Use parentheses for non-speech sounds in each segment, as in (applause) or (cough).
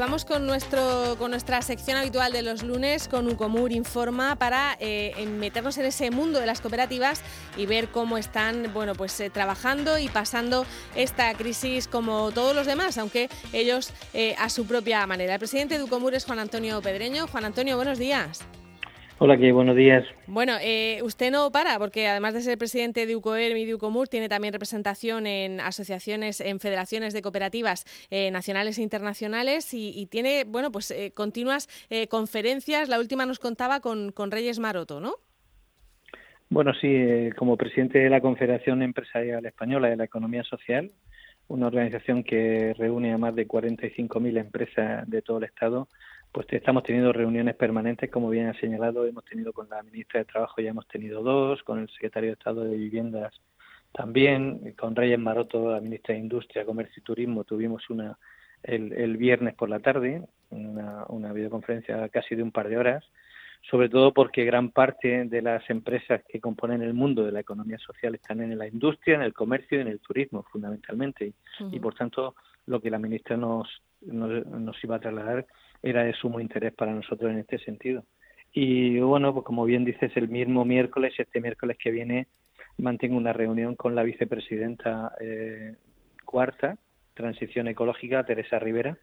vamos con nuestro con nuestra sección habitual de los lunes con Ucomur Informa para eh, meternos en ese mundo de las cooperativas y ver cómo están bueno pues eh, trabajando y pasando esta crisis como todos los demás, aunque ellos eh, a su propia manera. El presidente de Ucomur es Juan Antonio Pedreño. Juan Antonio, buenos días. Hola, ¿qué? buenos días. Bueno, eh, usted no para, porque además de ser presidente de UCOERM y de UCOMUR, tiene también representación en asociaciones, en federaciones de cooperativas eh, nacionales e internacionales y, tiene, bueno, pues eh, continuas conferencias. La última nos contaba con, con Reyes Maroto, ¿no? Bueno, sí, como presidente de la Confederación Empresarial Española de la Economía Social, una organización que reúne a más de 45.000 empresas de todo el Estado, pues estamos teniendo reuniones permanentes, como bien ha señalado, hemos tenido con la ministra de Trabajo, ya hemos tenido dos, con el secretario de Estado de Viviendas también, con Reyes Maroto, la ministra de Industria, Comercio y Turismo, tuvimos una el, el viernes por la tarde, una, una videoconferencia casi de un par de horas, sobre todo porque gran parte de las empresas que componen el mundo de la economía social están en la industria, en el comercio y en el turismo, fundamentalmente. Y por tanto, lo que la ministra nos, nos, nos iba a trasladar era de sumo interés para nosotros en este sentido. Y bueno, pues como bien dices, el mismo miércoles, este miércoles que viene, mantengo una reunión con la vicepresidenta eh, cuarta, Transición Ecológica, Teresa Rivera,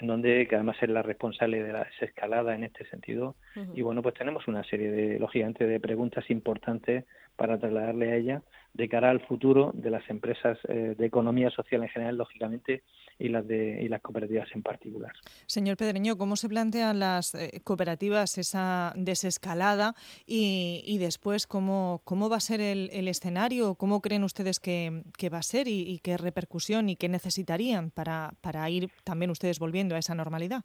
en donde que además es la responsable de la desescalada en este sentido. Y bueno, pues tenemos una serie de, lógicamente, de preguntas importantes para trasladarle a ella de cara al futuro de las empresas eh, de economía social en general, lógicamente, y las de y las cooperativas en particular. Señor Pedreño, ¿cómo se plantean las eh, cooperativas esa desescalada y, después cómo, cómo va a ser el, escenario? ¿Cómo creen ustedes que, va a ser y, qué repercusión y qué necesitarían para, para ir también ustedes volviendo a esa normalidad?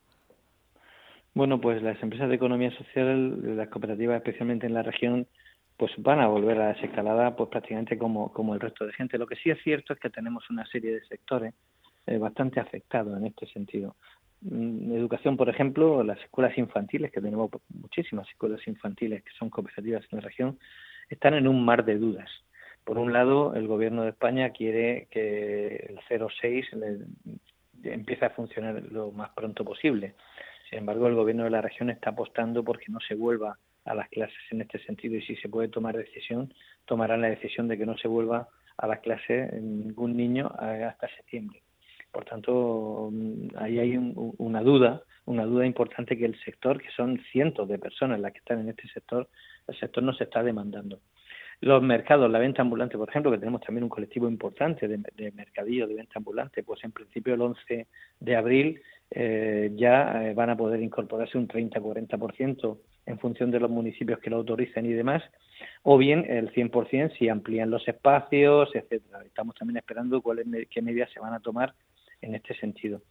Bueno, pues las empresas de economía social, las cooperativas especialmente en la región, pues van a volver a la desescalada pues prácticamente como, como el resto de gente. Lo que sí es cierto es que tenemos una serie de sectores eh, bastante afectados en este sentido. En mm, educación, por ejemplo, las escuelas infantiles, que tenemos muchísimas escuelas infantiles que son cooperativas en la región, están en un mar de dudas. Por un lado, el gobierno de España quiere que el 06 empiece a funcionar lo más pronto posible. Sin embargo, el gobierno de la región está apostando porque no se vuelva las clases en este sentido y si se puede tomar decisión, tomarán la decisión de que no se vuelva a las clases ningún niño hasta septiembre. Por tanto, mm, ahí hay una duda, una duda importante que el sector, que son cientos de personas las que están en este sector, el sector no se está demandando. Los mercados, la venta ambulante, por ejemplo, que tenemos también un colectivo importante de, de mercadillo de venta ambulante, pues en principio el 11 de abril eh, ya eh, van a poder incorporarse un 30-40% en función de los municipios que lo autoricen y demás, o bien el 100% si amplían los espacios, etcétera. Estamos también esperando cuáles qué medidas se van a tomar en este sentido.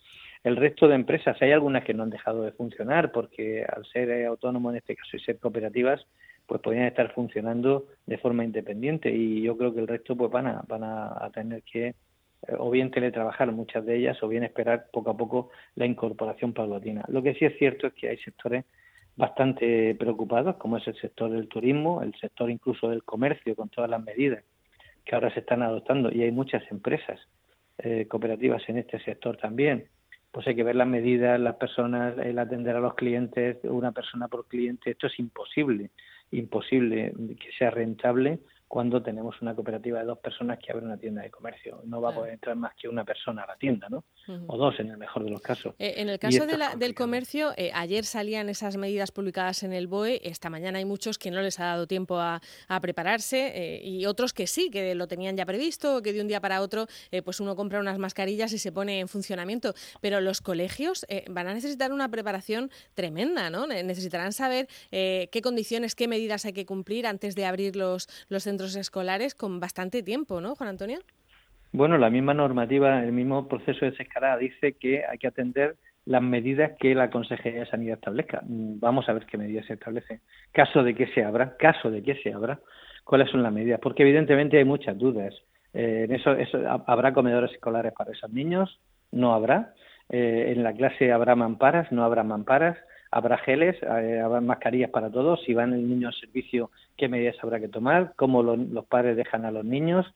El resto de empresas, hay algunas que no han dejado de funcionar porque al ser eh, autónomos en este caso y ser cooperativas, pues podrían estar funcionando de forma independiente y yo creo que el resto pues van a, van a, tener que o bien teletrabajar muchas de ellas o bien esperar poco a poco la incorporación paulatina. Lo que sí es cierto es que hay sectores bastante preocupados, como es el sector del turismo, el sector incluso del comercio, con todas las medidas que ahora se están adoptando, y hay muchas empresas eh, cooperativas en este sector también. Pues hay que ver las medidas, las personas, el atender a los clientes, una persona por cliente. Esto es imposible, imposible que sea rentable cuando tenemos una cooperativa de dos personas que abre una tienda de comercio. No va a poder entrar más que una persona a la tienda, ¿no? O dos, en el mejor de los casos. Eh, en el caso del comercio, eh, ayer salían esas medidas publicadas en el BOE, esta mañana hay muchos que no les ha dado tiempo a, prepararse eh, y otros que sí, que lo tenían ya previsto, que de un día para otro, pues uno compra unas mascarillas y se pone en funcionamiento. Pero los colegios van a necesitar una preparación tremenda, ¿no? Necesitarán saber qué condiciones, qué medidas hay que cumplir antes de abrir los, los centros escolares con bastante tiempo, ¿no, Juan Antonio? Bueno, la misma normativa, el mismo proceso de desescalada dice que hay que atender las medidas que la Consejería de Sanidad establezca. Vamos a ver qué medidas se establecen. Caso de que se abra, caso de que se abra, cuáles son las medidas, porque evidentemente hay muchas dudas. Eh, en eso, eso, habrá comedores escolares para esos niños, no habrá. Eh, en la clase habrá mamparas, no habrá mamparas habrá geles, eh, habrá mascarillas para todos, si van el niño al servicio, qué medidas habrá que tomar, cómo los padres dejan a los niños,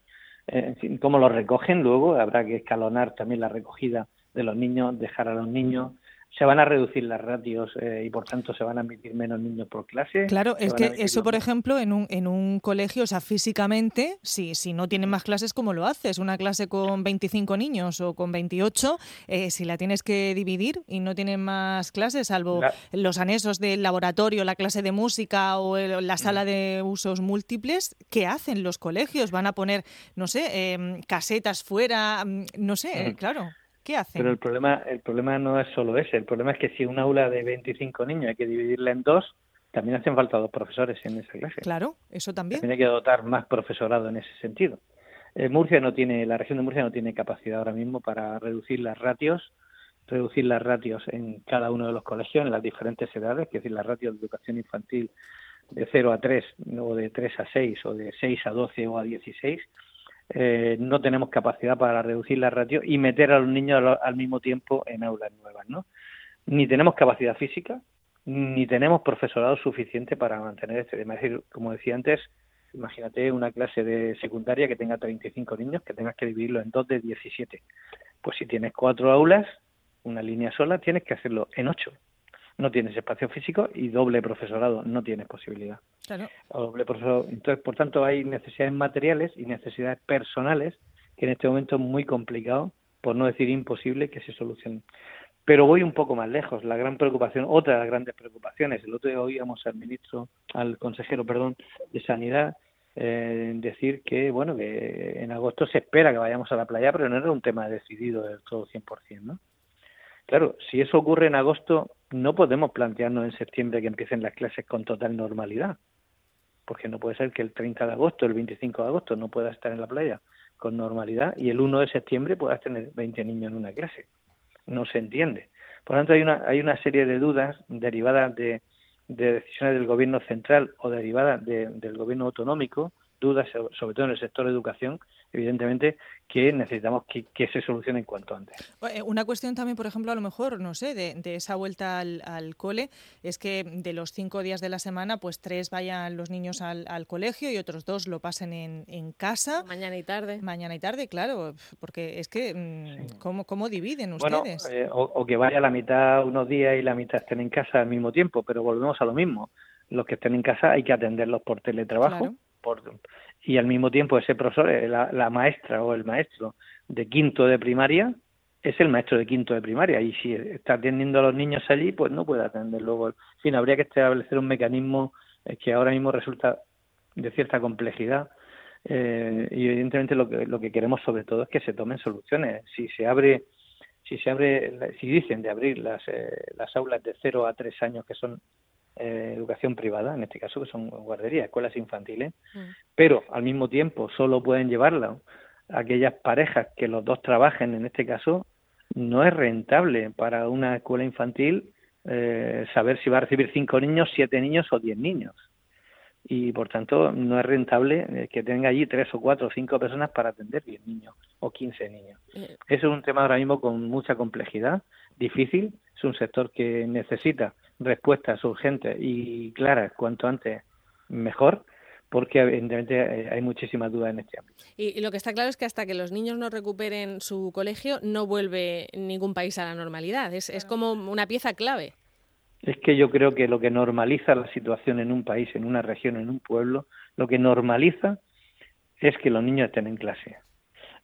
eh, cómo los recogen luego, habrá que escalonar también la recogida de los niños, dejar a los niños se van a reducir las ratios eh, y por tanto se van a admitir menos niños por clase. Claro, es que eso, por ejemplo, en un, en un colegio, o sea, físicamente, si, si no tienen más clases, ¿cómo lo haces? Una clase con 25 niños o con 28, eh, si la tienes que dividir y no tienen más clases, salvo los anexos del laboratorio, la clase de música o la sala de usos múltiples, ¿qué hacen los colegios? ¿Van a poner, no sé, em, casetas fuera? Mm, no sé, claro. ¿Qué hacen? Pero el problema, el problema no es solo ese. El problema es que si un aula de 25 niños hay que dividirla en dos, también hacen falta dos profesores en esa clase. Claro, eso también. También hay que dotar más profesorado en ese sentido. Eh, Murcia no tiene, la región de Murcia no tiene capacidad ahora mismo para reducir las ratios, reducir las ratios en cada uno de los colegios, en las diferentes edades, es decir, las ratios de educación infantil de 0 a 3, o de 3 a 6, o de 6 a 12 o a 16, eh, no tenemos capacidad para reducir la ratio y meter a los niños al, mismo tiempo en aulas nuevas, ¿no? Ni tenemos capacidad física, ni tenemos profesorado suficiente para mantener este tema. Es decir, como decía antes, imagínate una clase de secundaria que tenga 35 niños, que tengas que dividirlo en dos de 17. Pues si tienes cuatro aulas, una línea sola, tienes que hacerlo en ocho no tienes espacio físico y doble profesorado, no tienes posibilidad. Entonces, por tanto, hay necesidades materiales y necesidades personales que en este momento es muy complicado, por no decir imposible, que se solucionen. Pero voy un poco más lejos. La gran preocupación, otra de las grandes preocupaciones, el otro día oíamos al ministro, al consejero, perdón, de Sanidad, eh, decir que, bueno, que en agosto se espera que vayamos a la playa, pero no era un tema decidido del todo 100%, ¿no? Claro, si eso ocurre en agosto, no podemos plantearnos en septiembre que empiecen las clases con total normalidad, porque no puede ser que el 30 de agosto, el 25 de agosto no pueda estar en la playa con normalidad y el 1 de septiembre puedas tener 20 niños en una clase. No se entiende. Por lo tanto, hay una, hay una serie de dudas derivadas de, decisiones del gobierno central o derivadas del gobierno autonómico, dudas sobre todo en el sector de educación, evidentemente que necesitamos que, se solucione en cuanto antes. Eh, una cuestión también, por ejemplo, a lo mejor, no sé, de, esa vuelta al, cole, es que de los cinco días de la semana, pues tres vayan los niños al, colegio y otros dos lo pasen en, casa. Mañana y tarde. Mañana y tarde, claro, porque es que, mm, ¿cómo, dividen ustedes? Bueno, eh, o, que vaya la mitad unos días y la mitad estén en casa al mismo tiempo, pero volvemos a lo mismo. Los que estén en casa hay que atenderlos por teletrabajo. Y al mismo tiempo ese profesor, eh, la, maestra o el maestro de quinto de primaria, es el maestro de quinto de primaria y si está atendiendo a los niños allí, pues no puede atender luego. En fin, habría que establecer un mecanismo eh, que ahora mismo resulta de cierta complejidad eh, y evidentemente lo que, lo que queremos sobre todo es que se tomen soluciones. Si se abre, si se abre, si dicen de abrir las, las aulas de 0 a 3 años que son eh, educación privada, en este caso que son guarderías, escuelas infantiles, mm. pero al mismo tiempo solo pueden llevarla aquellas parejas que los dos trabajen, en este caso, no es rentable para una escuela infantil eh, saber si va a recibir cinco niños, siete niños o diez niños. Y por tanto, no es rentable eh, que tenga allí tres o cuatro o cinco personas para atender diez niños o quince niños. Eso es un tema ahora mismo con mucha complejidad, difícil. Es un sector que necesita respuestas urgentes y claras cuanto antes mejor porque evidentemente hay muchísimas dudas en este ámbito. Y, lo que está claro es que hasta que los niños no recuperen su colegio no vuelve ningún país a la normalidad. Es, es como una pieza clave. Es que yo creo que lo que normaliza la situación en un país, en una región, en un pueblo, lo que normaliza es que los niños estén en clase.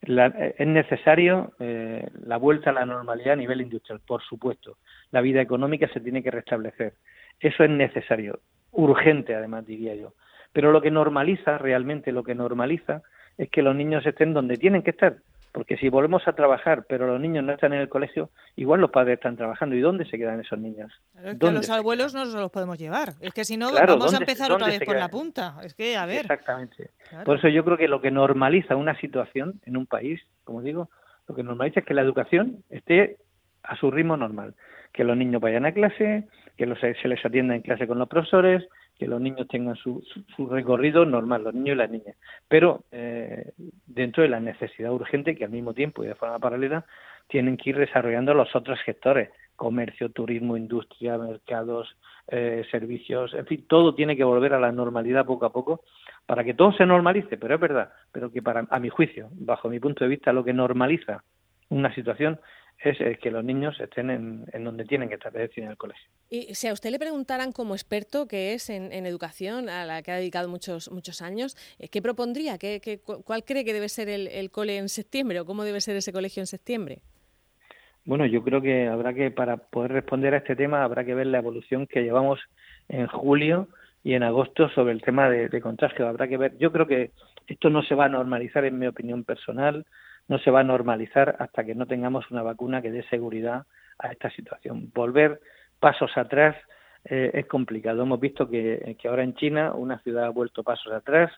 Eh, es necesario eh, la vuelta a la normalidad a nivel industrial, por supuesto. La vida económica se tiene que restablecer. Eso es necesario, urgente además, diría yo. Pero lo que normaliza, realmente lo que normaliza, es que los niños estén donde tienen que estar, porque si volvemos a trabajar, pero los niños no están en el colegio, igual los padres están trabajando. ¿Y dónde se quedan esos niños? es que los abuelos no los podemos llevar. Es que si no, vamos a empezar otra vez por la punta. Es que, a ver. Exactamente. Por eso yo creo que lo que normaliza una situación en un país, como digo, lo que normaliza es que la educación esté a su ritmo normal. Que los niños vayan a clase, que los, se les atienda en clase con los profesores, que los niños tengan su, su, recorrido normal, los niños y las niñas, pero eh, dentro de la necesidad urgente que al mismo tiempo y de forma paralela tienen que ir desarrollando los otros sectores, comercio, turismo, industria, mercados, eh, servicios, en fin, todo tiene que volver a la normalidad poco a poco para que todo se normalice, pero es verdad, pero que para a mi juicio, bajo mi punto de vista, lo que normaliza una situación es que los niños estén en, donde tienen que estar, es decir, en el colegio. Y si a usted le preguntaran como experto que es en, educación, a la que ha dedicado muchos muchos años, eh, ¿qué propondría? ¿Qué, cuál cree que debe ser el, el cole en septiembre o cómo debe ser ese colegio en septiembre? Bueno, yo creo que habrá que, para poder responder a este tema, habrá que ver la evolución que llevamos en julio y en agosto sobre el tema de, de contagio. Habrá que ver, yo creo que esto no se va a normalizar, en mi opinión personal, no se va a normalizar hasta que no tengamos una vacuna que dé seguridad a esta situación. Volver pasos atrás eh, es complicado. Hemos visto que, que ahora en China una ciudad ha vuelto pasos atrás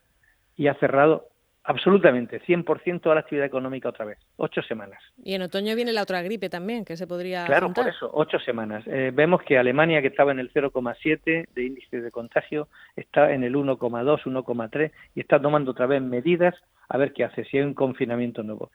y ha cerrado Absolutamente, 100% toda la actividad económica otra vez, ocho semanas. Y en otoño viene la otra gripe también, que se podría. Claro, por eso, ocho semanas. Eh, vemos que Alemania, que estaba en el 0,7 de índice de contagio, está en el 1,2, 1,3 y está tomando otra vez medidas a ver qué hace, si hay un confinamiento nuevo.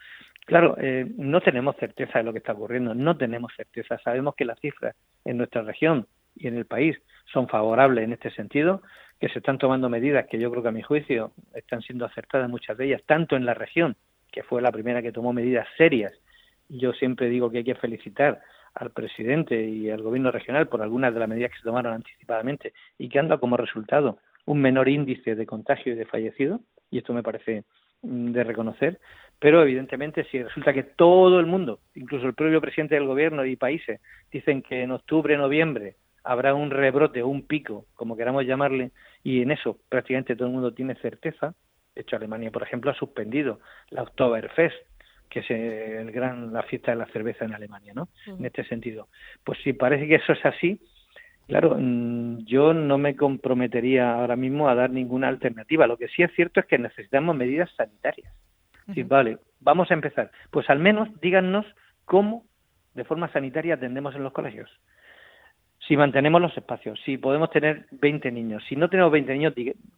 Claro, eh, no tenemos certeza de lo que está ocurriendo, no tenemos certeza. Sabemos que las cifras en nuestra región y en el país son favorables en este sentido, que se están tomando medidas que yo creo que a mi juicio están siendo acertadas muchas de ellas, tanto en la región, que fue la primera que tomó medidas serias. Yo siempre digo que hay que felicitar al presidente y al gobierno regional por algunas de las medidas que se tomaron anticipadamente y que han dado como resultado un menor índice de contagio y de fallecido, y esto me parece mm, de reconocer, pero evidentemente si resulta que todo el mundo, incluso el propio presidente del gobierno y países, dicen que en octubre, noviembre habrá un rebrote o un pico, como queramos llamarle, y en eso prácticamente todo el mundo tiene certeza. De hecho, Alemania, por ejemplo, ha suspendido la Oktoberfest, que es el gran, la fiesta de la cerveza en Alemania, ¿no? En este sentido. Pues si parece que eso es así, claro, mm, yo no me comprometería ahora mismo a dar ninguna alternativa. Lo que sí es cierto es que necesitamos medidas sanitarias. Sí, vale, vamos a empezar. Pues al menos díganos cómo de forma sanitaria atendemos en los colegios si mantenemos los espacios, si podemos tener 20 niños. Si no tenemos 20 niños,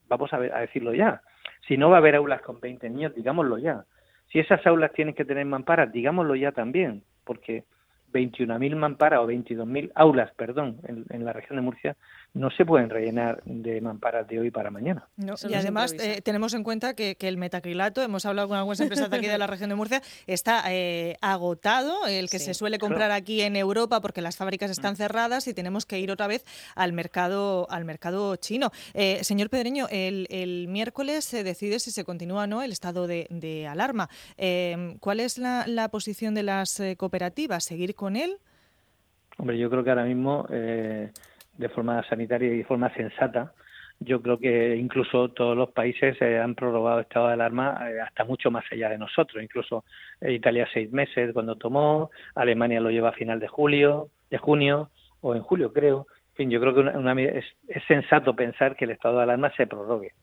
vamos a, a decirlo ya. Si no va a haber aulas con 20 niños, digámoslo ya. Si esas aulas tienen que tener mamparas, digámoslo ya también, porque 21.000 mamparas o 22.000 aulas, perdón, en, la región de Murcia, no se pueden rellenar de mamparas de hoy para mañana. y además eh, tenemos en cuenta que, el metacrilato, hemos hablado con algunas empresas de aquí de la región de Murcia, está eh, agotado, el que se suele comprar aquí en Europa porque las fábricas están mm. cerradas y tenemos que ir otra vez al mercado, al mercado chino. Eh, señor Pedreño, el, miércoles se decide si se continúa o no el estado de, alarma. ¿Cuál es la, la, posición de las cooperativas? ¿Seguir con él? Hombre, yo creo que ahora mismo, eh, de forma sanitaria y de forma sensata, yo creo que incluso todos los países eh, han prorrogado estado de alarma eh, hasta mucho más allá de nosotros. Incluso Italia seis meses cuando tomó, Alemania lo lleva a final de julio, de junio o en julio creo. En fin, yo creo que es, sensato pensar que el estado de alarma se prorrogue.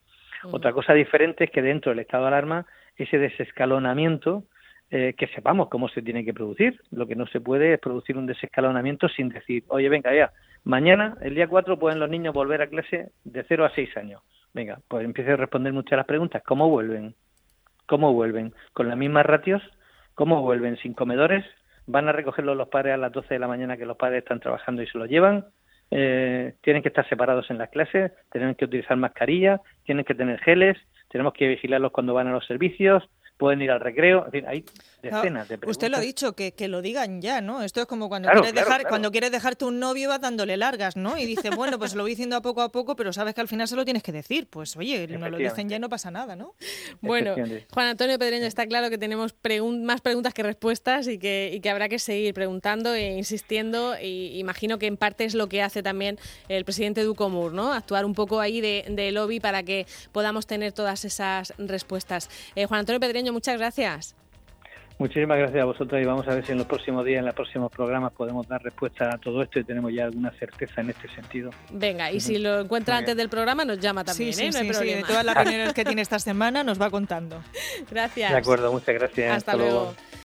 Otra cosa diferente es que dentro del estado de alarma ese desescalonamiento eh, que sepamos cómo se tiene que producir. Lo que no se puede es producir un desescalonamiento sin decir, oye, venga, ya, mañana, el día 4, pueden los niños volver a clase de 0 a 6 años. Venga, pues empiece a responder muchas las preguntas. ¿Cómo vuelven? ¿Cómo vuelven? ¿Con las mismas ratios? ¿Cómo vuelven? ¿Sin comedores? ¿Van a recogerlos los padres a las 12 de la mañana que los padres están trabajando y se los llevan? Eh, tienen que estar separados en las clases, tienen que utilizar mascarillas, tienen que tener geles, tenemos que vigilarlos cuando van a los servicios, pueden ir al recreo, en fin, hay decenas de preguntas. Usted lo ha dicho, que, que lo digan ya, ¿no? Esto es como cuando quieres dejar, cuando quieres dejarte un novio vas dándole largas, ¿no? Y dice, bueno, pues lo voy diciendo a poco a poco, pero sabes que al final se lo tienes que decir. Pues oye, no lo dicen ya y no pasa nada, ¿no? (laughs) Bueno, Juan Antonio Pedreño, está claro que tenemos más preguntas que respuestas y que, y que habrá que seguir preguntando e insistiendo. Y imagino que en parte es lo que hace también el presidente Ducomur, ¿no? Actuar un poco ahí de, de lobby para que podamos tener todas esas respuestas. Eh, Juan Antonio Pedreño, muchas gracias. Muchísimas gracias a vosotros y vamos a ver si en los próximos días, en los próximos programas podemos dar respuesta a todo esto y tenemos ya alguna certeza en este sentido. Venga, y si lo encuentra antes del programa nos llama también, sí, ¿eh? sí, sí, de todas las (laughs) reuniones que tiene esta semana nos va contando. Gracias. De acuerdo, muchas gracias. Hasta, luego.